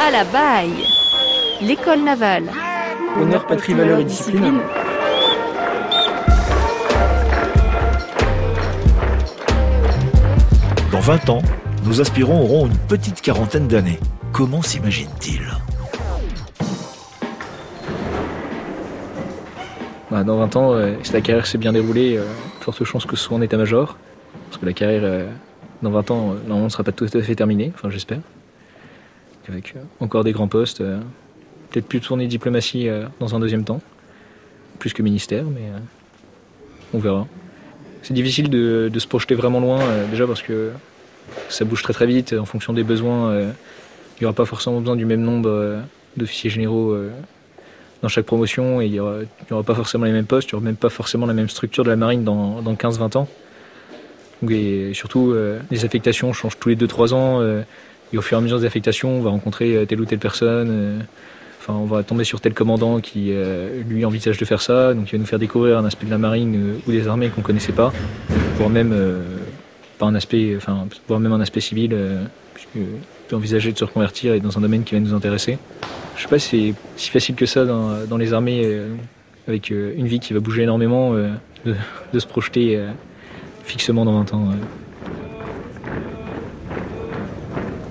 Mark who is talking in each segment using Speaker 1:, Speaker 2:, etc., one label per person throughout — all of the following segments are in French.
Speaker 1: À la baille L'école navale.
Speaker 2: Honneur, patrie, valeur et discipline.
Speaker 3: Dans 20 ans, nos aspirants auront une petite quarantaine d'années. Comment s'imaginent-ils
Speaker 4: Bah, dans 20 ans, euh, si la carrière s'est bien déroulée, euh, forte chance que ce soit en état-major. Parce que la carrière, euh, dans 20 ans, euh, normalement, ne sera pas tout à fait terminée, enfin j'espère. Avec euh, encore des grands postes, euh, peut-être plus tourner diplomatie euh, dans un deuxième temps, plus que ministère, mais on verra. C'est difficile de, se projeter vraiment loin, déjà parce que ça bouge très très vite en fonction des besoins. il n'y aura pas forcément besoin du même nombre d'officiers généraux dans chaque promotion et il n'y aura, pas forcément les mêmes postes, il n'y aura même pas forcément la même structure de la marine dans, dans 15-20 ans. Et surtout, les affectations changent tous les 2-3 ans et au fur et à mesure des affectations, on va rencontrer euh, telle ou telle personne. euh, Enfin, on va tomber sur tel commandant qui, euh, lui, envisage de faire ça, donc il va nous faire découvrir un aspect de la marine ou des armées qu'on connaissait pas, voire même pas un aspect, enfin, voire même un aspect civil, puisque peut envisager de se reconvertir et dans un domaine qui va nous intéresser. Je sais pas si c'est si facile que ça dans, les armées, avec une vie qui va bouger énormément, de, de se projeter fixement dans 20 ans.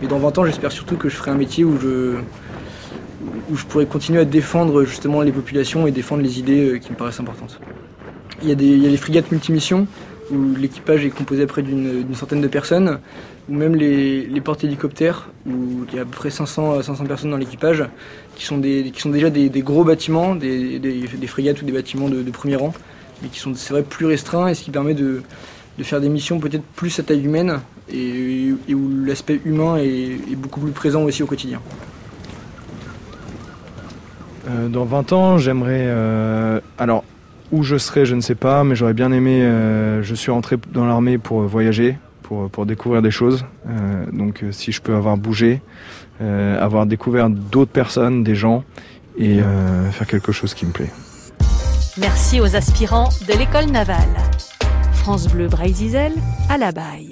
Speaker 2: Et dans 20 ans, j'espère surtout que je ferai un métier où je, où je pourrai continuer à défendre justement les populations et défendre les idées euh, qui me paraissent importantes. Il y a, des, il y a les frigates multimissions où l'équipage est composé après d'une d'une centaine de personnes, ou même les, les porte-hélicoptères où il y a à peu près 500 à 500 personnes dans l'équipage, qui sont, qui sont déjà des, gros bâtiments, des, des, frigates ou des bâtiments de premier rang, mais qui sont c'est vrai plus restreints et ce qui permet de, de faire des missions peut-être plus à taille humaine et, et où l'aspect humain est, est beaucoup plus présent aussi au quotidien.
Speaker 5: Euh, dans 20 ans, j'aimerais. euh, alors, où je serai, je ne sais pas, mais j'aurais bien aimé. euh, je suis rentré dans l'armée pour voyager, pour, pour découvrir des choses. Euh, donc, si je peux avoir bougé, euh, avoir découvert d'autres personnes, des gens, et euh, faire quelque chose qui me plaît.
Speaker 1: Merci aux aspirants de l'école navale. France Bleu Brésil à la baille.